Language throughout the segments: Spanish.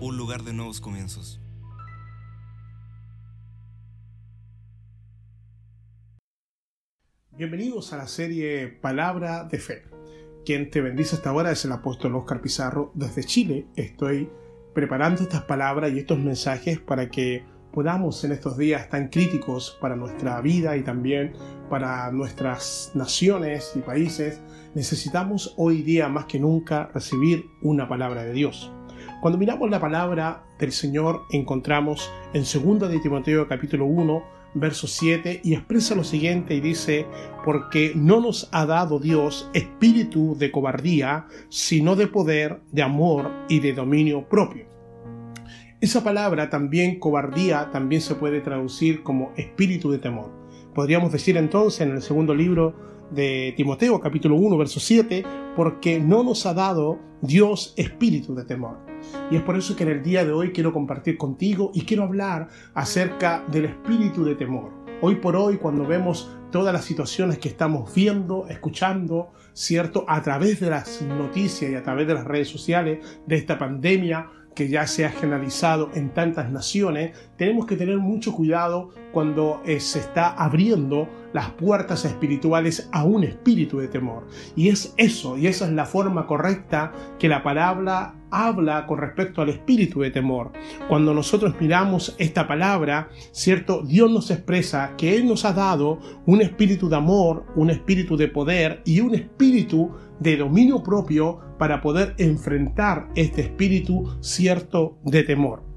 un lugar de nuevos comienzos. Bienvenidos a la serie Palabra de Fe. Quien te bendice hasta ahora es el apóstol Oscar Pizarro desde Chile. Estoy preparando estas palabras y estos mensajes para que podamos en estos días tan críticos para nuestra vida y también para nuestras naciones y países, necesitamos hoy día más que nunca recibir una palabra de Dios. Cuando miramos la palabra del Señor encontramos en 2 de Timoteo capítulo 1 verso 7, y expresa lo siguiente y dice, porque no nos ha dado Dios espíritu de cobardía, sino de poder, de amor y de dominio propio. Esa palabra también, cobardía, también se puede traducir como espíritu de temor. Podríamos decir entonces en el segundo libro de Timoteo, capítulo 1, verso 7, porque no nos ha dado Dios espíritu de temor. Y es por eso que en el día de hoy quiero compartir contigo y quiero hablar acerca del espíritu de temor. Hoy por hoy, cuando vemos todas las situaciones que estamos viendo, escuchando, ¿cierto? A través de las noticias y a través de las redes sociales de esta pandemia, que ya se ha generalizado en tantas naciones, tenemos que tener mucho cuidado cuando eh, se está abriendo las puertas espirituales a un espíritu de temor. Y es eso, y esa es la forma correcta que la palabra habla con respecto al espíritu de temor. Cuando nosotros miramos esta palabra, ¿cierto? Dios nos expresa que Él nos ha dado un espíritu de amor, un espíritu de poder y un espíritu de dominio propio para poder enfrentar este espíritu cierto de temor.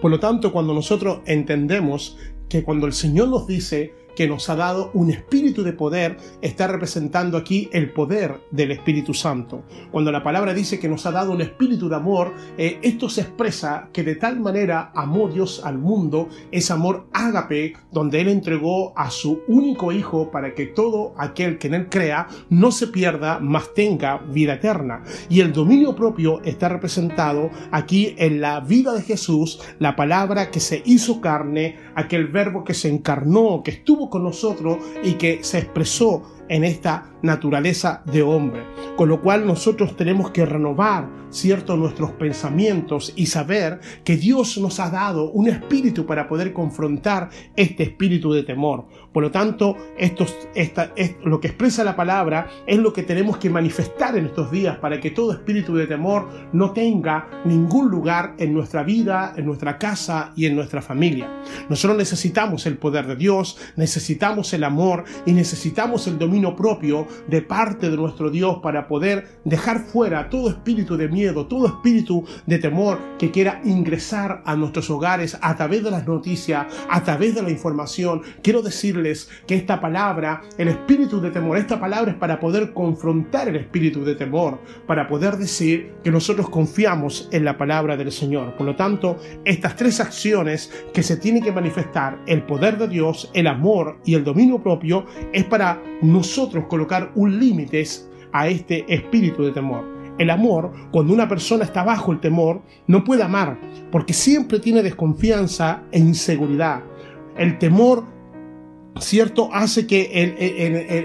Por lo tanto, cuando nosotros entendemos que cuando el Señor nos dice que nos ha dado un espíritu de poder, está representando aquí el poder del Espíritu Santo. Cuando la palabra dice que nos ha dado un espíritu de amor, eh, esto se expresa que de tal manera amó Dios al mundo, es amor ágape, donde Él entregó a su único Hijo para que todo aquel que en Él crea no se pierda, mas tenga vida eterna. Y el dominio propio está representado aquí en la vida de Jesús, la palabra que se hizo carne, aquel verbo que se encarnó, que estuvo con nosotros y que se expresó en esta naturaleza de hombre. Con lo cual nosotros tenemos que renovar, cierto, nuestros pensamientos y saber que Dios nos ha dado un espíritu para poder confrontar este espíritu de temor. Por lo tanto, esto, esta, lo que expresa la palabra es lo que tenemos que manifestar en estos días para que todo espíritu de temor no tenga ningún lugar en nuestra vida, en nuestra casa y en nuestra familia. Nosotros necesitamos el poder de Dios, necesitamos el amor y necesitamos el dominio propio de parte de nuestro Dios para poder dejar fuera todo espíritu de miedo, todo espíritu de temor que quiera ingresar a nuestros hogares a través de las noticias, a través de la información. Quiero decirles que esta palabra, el espíritu de temor, esta palabra es para poder confrontar el espíritu de temor, para poder decir que nosotros confiamos en la palabra del Señor. Por lo tanto, estas tres acciones que se tienen que manifestar, el poder de Dios, el amor y el dominio propio, es para nosotros colocar un límite a este espíritu de temor. El amor, cuando una persona está bajo el temor, no puede amar, porque siempre tiene desconfianza e inseguridad. El temor ¿cierto? Hace que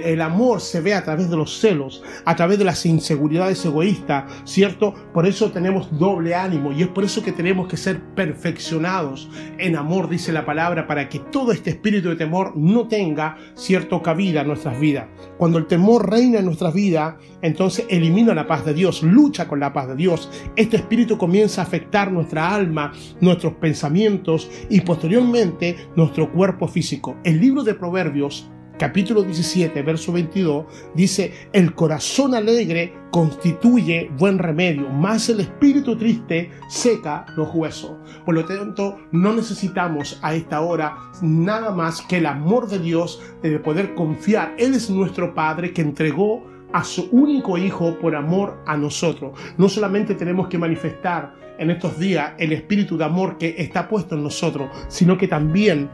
el, amor se vea a través de los celos, a través de las inseguridades egoístas, ¿cierto? Por eso tenemos doble ánimo y es por eso que tenemos que ser perfeccionados en amor, dice la palabra, para que todo este espíritu de temor no tenga, ¿cierto?, cabida en nuestras vidas. Cuando el temor reina en nuestras vidas, entonces elimina la paz de Dios, lucha con la paz de Dios. Este espíritu comienza a afectar nuestra alma, nuestros pensamientos y posteriormente nuestro cuerpo físico. El libro de Proverbios capítulo 17, verso 22, dice, el corazón alegre constituye buen remedio, más el espíritu triste seca los huesos. Por lo tanto, no necesitamos a esta hora nada más que el amor de Dios, de poder confiar. Él es nuestro Padre que entregó a su único Hijo por amor a nosotros. No solamente tenemos que manifestar en estos días el espíritu de amor que está puesto en nosotros, sino que también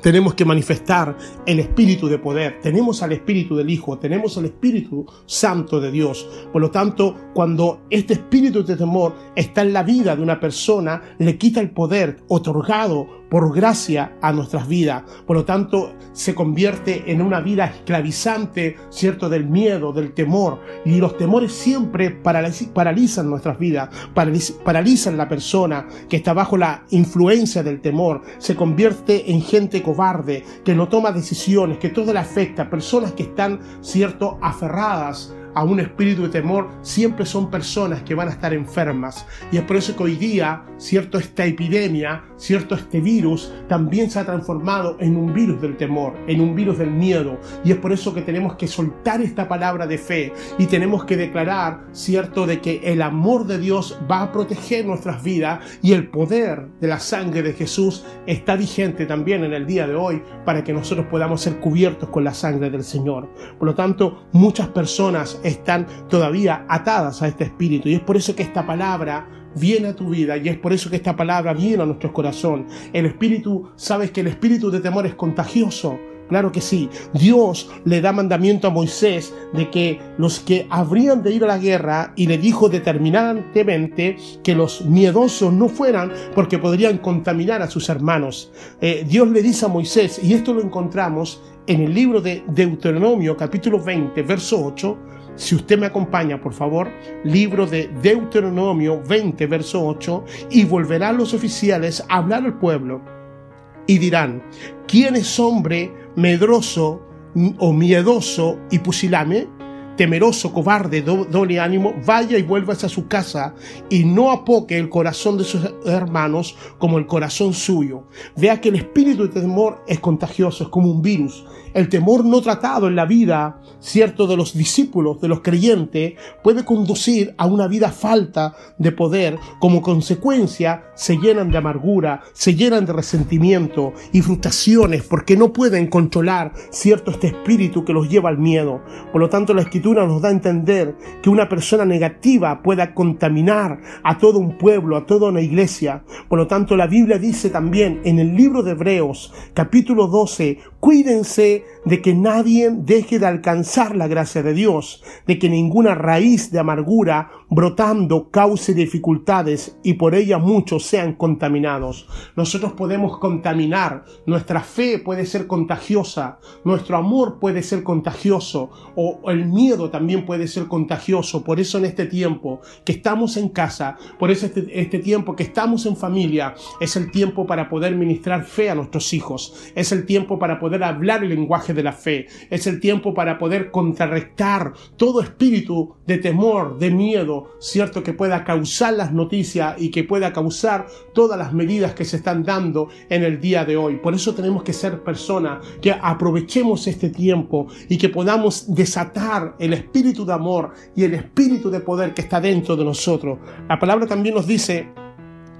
tenemos que manifestar el espíritu de poder. Tenemos al espíritu del Hijo, tenemos al Espíritu Santo de Dios. Por lo tanto, cuando este espíritu de temor está en la vida de una persona, le quita el poder otorgado por gracia a nuestras vidas. Por lo tanto, se convierte en una vida esclavizante, ¿cierto? Del miedo, del temor. Y los temores siempre paralizan nuestras vidas, paralizan la persona que está bajo la influencia del temor. Se convierte en gente cobarde, que no toma decisiones, que todo le afecta. Personas que están, ¿cierto? Aferradas a un espíritu de temor siempre son personas que van a estar enfermas. Y es por eso que hoy día, cierto, esta epidemia, cierto, este virus, también se ha transformado en un virus del temor, en un virus del miedo. Y es por eso que tenemos que soltar esta palabra de fe y tenemos que declarar, cierto, de que el amor de Dios va a proteger nuestras vidas y el poder de la sangre de Jesús está vigente también en el día de hoy para que nosotros podamos ser cubiertos con la sangre del Señor. Por lo tanto, muchas personas están todavía atadas a este espíritu y es por eso que esta palabra viene a tu vida y es por eso que esta palabra viene a nuestro corazón. El espíritu, sabes que el espíritu de temor es contagioso. Claro que sí. Dios le da mandamiento a Moisés de que los que habrían de ir a la guerra y le dijo determinantemente que los miedosos no fueran porque podrían contaminar a sus hermanos. Eh, Dios le dice a Moisés, y esto lo encontramos en el libro de Deuteronomio capítulo 20, verso 8, si usted me acompaña, por favor, libro de Deuteronomio 20, verso 8, y volverán los oficiales a hablar al pueblo y dirán, ¿quién es hombre medroso o miedoso y pusilame? Temeroso, cobarde, doble ánimo, vaya y vuelva a su casa y no apoque el corazón de sus hermanos como el corazón suyo. Vea que el espíritu de temor es contagioso, es como un virus. El temor no tratado en la vida, cierto, de los discípulos, de los creyentes, puede conducir a una vida falta de poder. Como consecuencia, se llenan de amargura, se llenan de resentimiento y frustraciones porque no pueden controlar, cierto, este espíritu que los lleva al miedo. Por lo tanto, la nos da a entender que una persona negativa pueda contaminar a todo un pueblo, a toda una iglesia. Por lo tanto, la Biblia dice también en el libro de Hebreos, capítulo 12, cuídense de que nadie deje de alcanzar la gracia de Dios, de que ninguna raíz de amargura brotando cause dificultades y por ella muchos sean contaminados. Nosotros podemos contaminar, nuestra fe puede ser contagiosa, nuestro amor puede ser contagioso o el miedo también puede ser contagioso. Por eso en este tiempo que estamos en casa, por eso este, este tiempo que estamos en familia, es el tiempo para poder ministrar fe a nuestros hijos, es el tiempo para poder hablar el lenguaje la fe, es el tiempo para poder contrarrestar todo espíritu de temor, de miedo, cierto que pueda causar las noticias y que pueda causar todas las medidas que se están dando en el día de hoy. Por eso tenemos que ser personas que aprovechemos este tiempo y que podamos desatar el espíritu de amor y el espíritu de poder que está dentro de nosotros. La palabra también nos dice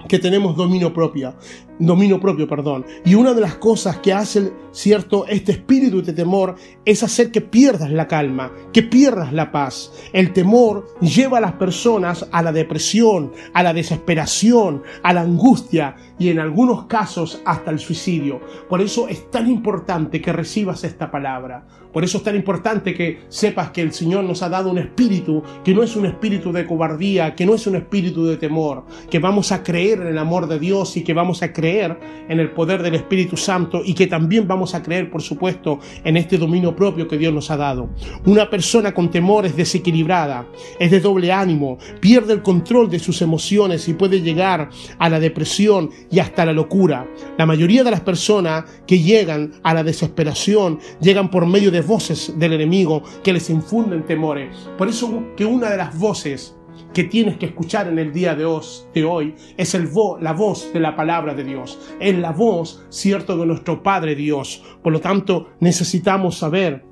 que tenemos dominio propio dominio propio, perdón. Y una de las cosas que hace, cierto, este espíritu de temor es hacer que pierdas la calma, que pierdas la paz. El temor lleva a las personas a la depresión, a la desesperación, a la angustia y en algunos casos hasta el suicidio. Por eso es tan importante que recibas esta palabra. Por eso es tan importante que sepas que el Señor nos ha dado un espíritu que no es un espíritu de cobardía, que no es un espíritu de temor, que vamos a creer en el amor de Dios y que vamos a creer en el poder del Espíritu Santo y que también vamos a creer, por supuesto, en este dominio propio que Dios nos ha dado. Una persona con temor es desequilibrada, es de doble ánimo, pierde el control de sus emociones y puede llegar a la depresión y hasta la locura. La mayoría de las personas que llegan a la desesperación llegan por medio de voces del enemigo que les infunden temores. Por eso que una de las voces que tienes que escuchar en el día de hoy, es el la voz de la palabra de Dios, es la voz, cierto, de nuestro Padre Dios. Por lo tanto, necesitamos saber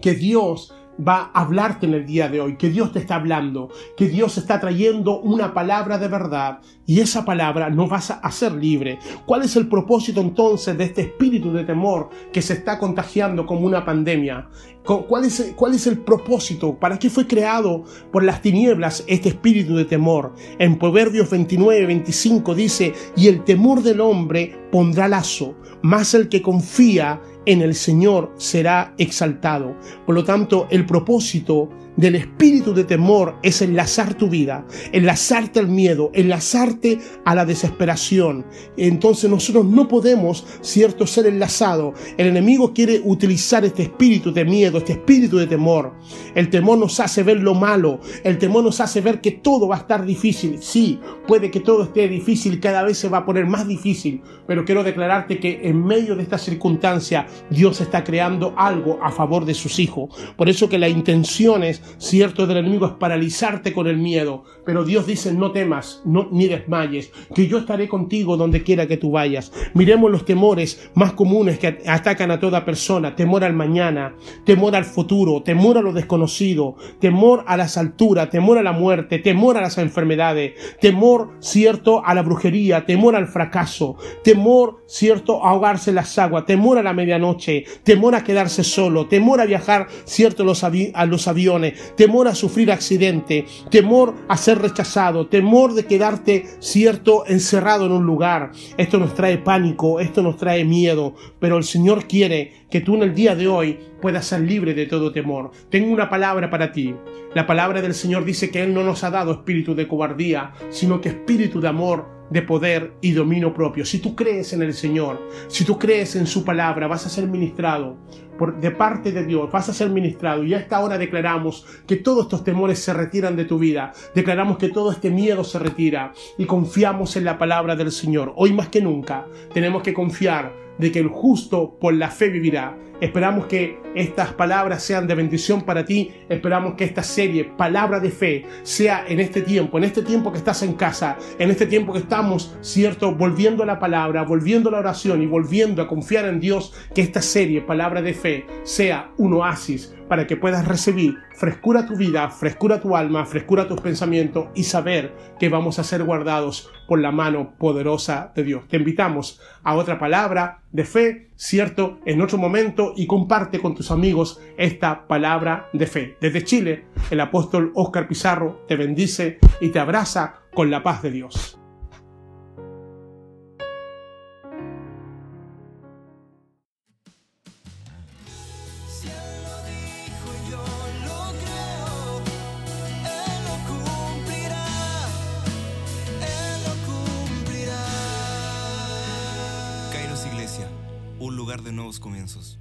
que Dios va a hablarte en el día de hoy, que Dios te está hablando, que Dios está trayendo una palabra de verdad y esa palabra nos va a hacer libre. ¿Cuál es el propósito entonces de este espíritu de temor que se está contagiando como una pandemia? ¿Cuál es, ¿Cuál es el propósito? ¿Para qué fue creado por las tinieblas este espíritu de temor? En Proverbios 29, 25 dice, y el temor del hombre pondrá lazo, más el que confía en el Señor será exaltado. Por lo tanto, el propósito del espíritu de temor es enlazar tu vida, enlazarte al miedo, enlazarte a la desesperación. Entonces nosotros no podemos, cierto, ser enlazados. El enemigo quiere utilizar este espíritu de miedo, este espíritu de temor. El temor nos hace ver lo malo, el temor nos hace ver que todo va a estar difícil. Sí, puede que todo esté difícil, cada vez se va a poner más difícil, pero quiero declararte que en medio de esta circunstancia Dios está creando algo a favor de sus hijos. Por eso que la intención es, cierto, del enemigo es paralizarte con el miedo, pero Dios dice no temas, no, ni desmayes, que yo estaré contigo donde quiera que tú vayas. Miremos los temores más comunes que atacan a toda persona, temor al mañana, temor al futuro, temor a lo desconocido, temor a las alturas, temor a la muerte, temor a las enfermedades, temor, cierto, a la brujería, temor al fracaso, temor, cierto, a ahogarse en las aguas, temor a la medianoche, temor a quedarse solo, temor a viajar, cierto, los a los aviones, temor a sufrir accidente, temor a ser rechazado, temor de quedarte, cierto, encerrado en un lugar. Esto nos trae pánico, esto nos trae miedo, pero el Señor quiere que tú en el día de hoy puedas ser libre de todo temor. Tengo una palabra para ti. La palabra del Señor dice que Él no nos ha dado espíritu de cobardía, sino que espíritu de amor, de poder y dominio propio. Si tú crees en el Señor, si tú crees en su palabra, vas a ser ministrado por, de parte de Dios, vas a ser ministrado. Y a esta hora declaramos que todos estos temores se retiran de tu vida. Declaramos que todo este miedo se retira y confiamos en la palabra del Señor. Hoy más que nunca tenemos que confiar de que el justo por la fe vivirá. Esperamos que estas palabras sean de bendición para ti. Esperamos que esta serie, Palabra de Fe, sea en este tiempo, en este tiempo que estás en casa, en este tiempo que estamos, cierto, volviendo a la palabra, volviendo a la oración y volviendo a confiar en Dios, que esta serie, Palabra de Fe, sea un oasis para que puedas recibir frescura a tu vida, frescura a tu alma, frescura a tus pensamientos y saber que vamos a ser guardados por la mano poderosa de Dios. Te invitamos a otra palabra de fe, cierto, en otro momento y comparte con tus amigos esta palabra de fe. Desde Chile, el apóstol Oscar Pizarro te bendice y te abraza con la paz de Dios. Nuevos comienzos.